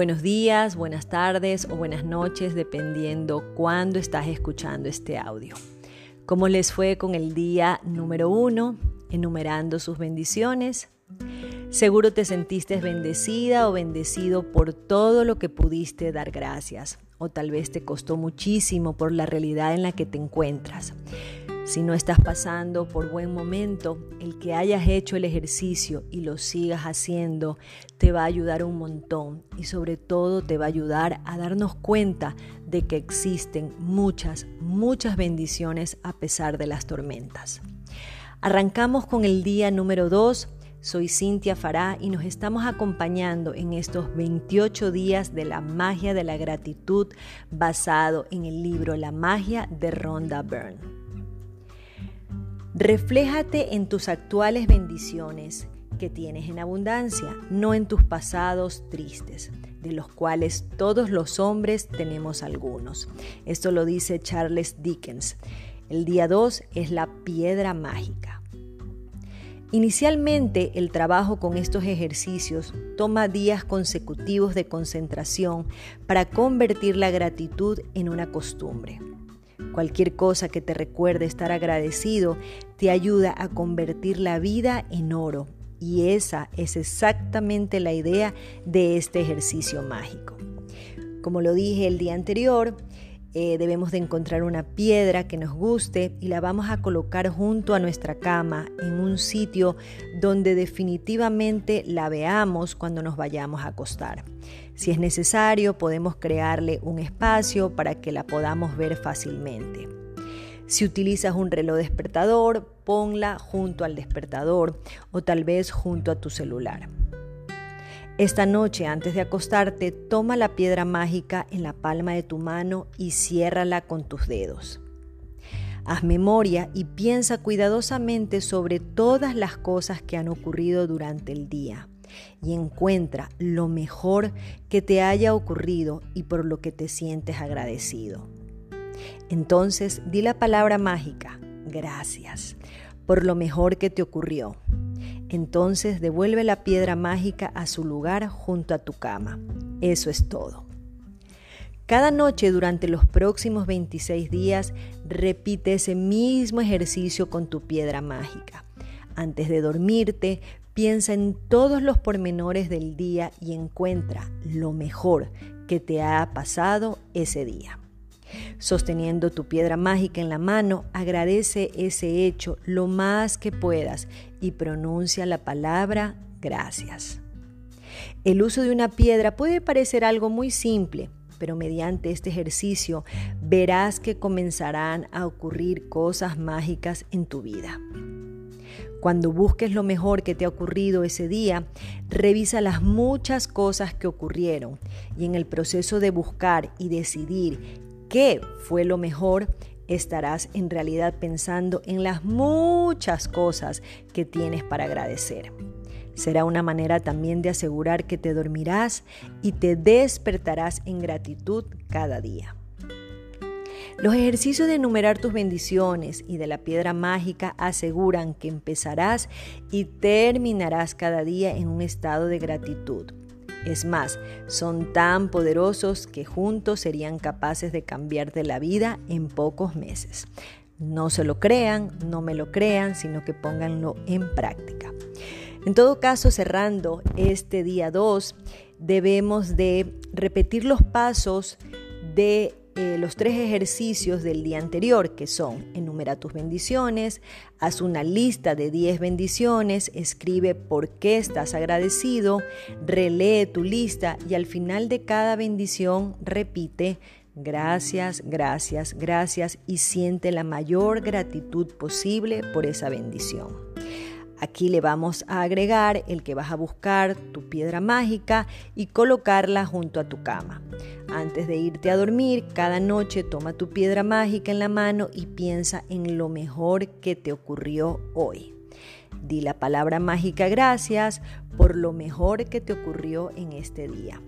Buenos días, buenas tardes o buenas noches, dependiendo cuándo estás escuchando este audio. ¿Cómo les fue con el día número uno, enumerando sus bendiciones? Seguro te sentiste bendecida o bendecido por todo lo que pudiste dar gracias, o tal vez te costó muchísimo por la realidad en la que te encuentras. Si no estás pasando por buen momento, el que hayas hecho el ejercicio y lo sigas haciendo te va a ayudar un montón y sobre todo te va a ayudar a darnos cuenta de que existen muchas, muchas bendiciones a pesar de las tormentas. Arrancamos con el día número 2. Soy Cintia Fará y nos estamos acompañando en estos 28 días de la magia de la gratitud basado en el libro La magia de Rhonda Byrne. Refléjate en tus actuales bendiciones que tienes en abundancia, no en tus pasados tristes, de los cuales todos los hombres tenemos algunos. Esto lo dice Charles Dickens. El día 2 es la piedra mágica. Inicialmente el trabajo con estos ejercicios toma días consecutivos de concentración para convertir la gratitud en una costumbre. Cualquier cosa que te recuerde estar agradecido te ayuda a convertir la vida en oro. Y esa es exactamente la idea de este ejercicio mágico. Como lo dije el día anterior, eh, debemos de encontrar una piedra que nos guste y la vamos a colocar junto a nuestra cama en un sitio donde definitivamente la veamos cuando nos vayamos a acostar. Si es necesario, podemos crearle un espacio para que la podamos ver fácilmente. Si utilizas un reloj despertador, ponla junto al despertador o tal vez junto a tu celular. Esta noche, antes de acostarte, toma la piedra mágica en la palma de tu mano y ciérrala con tus dedos. Haz memoria y piensa cuidadosamente sobre todas las cosas que han ocurrido durante el día y encuentra lo mejor que te haya ocurrido y por lo que te sientes agradecido. Entonces di la palabra mágica, gracias, por lo mejor que te ocurrió. Entonces devuelve la piedra mágica a su lugar junto a tu cama. Eso es todo. Cada noche durante los próximos 26 días repite ese mismo ejercicio con tu piedra mágica. Antes de dormirte, piensa en todos los pormenores del día y encuentra lo mejor que te ha pasado ese día. Sosteniendo tu piedra mágica en la mano, agradece ese hecho lo más que puedas y pronuncia la palabra gracias. El uso de una piedra puede parecer algo muy simple, pero mediante este ejercicio verás que comenzarán a ocurrir cosas mágicas en tu vida. Cuando busques lo mejor que te ha ocurrido ese día, revisa las muchas cosas que ocurrieron y en el proceso de buscar y decidir qué fue lo mejor, estarás en realidad pensando en las muchas cosas que tienes para agradecer. Será una manera también de asegurar que te dormirás y te despertarás en gratitud cada día. Los ejercicios de enumerar tus bendiciones y de la piedra mágica aseguran que empezarás y terminarás cada día en un estado de gratitud. Es más, son tan poderosos que juntos serían capaces de cambiarte la vida en pocos meses. No se lo crean, no me lo crean, sino que pónganlo en práctica. En todo caso, cerrando este día 2, debemos de repetir los pasos de eh, los tres ejercicios del día anterior, que son enumera tus bendiciones, haz una lista de 10 bendiciones, escribe por qué estás agradecido, relee tu lista y al final de cada bendición repite gracias, gracias, gracias y siente la mayor gratitud posible por esa bendición. Aquí le vamos a agregar el que vas a buscar tu piedra mágica y colocarla junto a tu cama. Antes de irte a dormir, cada noche toma tu piedra mágica en la mano y piensa en lo mejor que te ocurrió hoy. Di la palabra mágica gracias por lo mejor que te ocurrió en este día.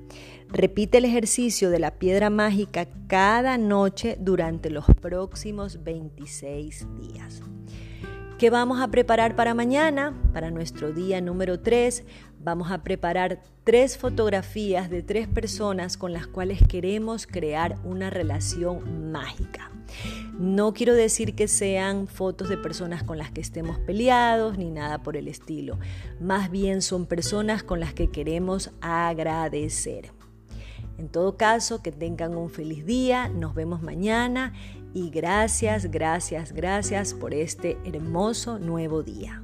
Repite el ejercicio de la piedra mágica cada noche durante los próximos 26 días. ¿Qué vamos a preparar para mañana? Para nuestro día número 3 vamos a preparar tres fotografías de tres personas con las cuales queremos crear una relación mágica. No quiero decir que sean fotos de personas con las que estemos peleados ni nada por el estilo. Más bien son personas con las que queremos agradecer. En todo caso, que tengan un feliz día. Nos vemos mañana y gracias, gracias, gracias por este hermoso nuevo día.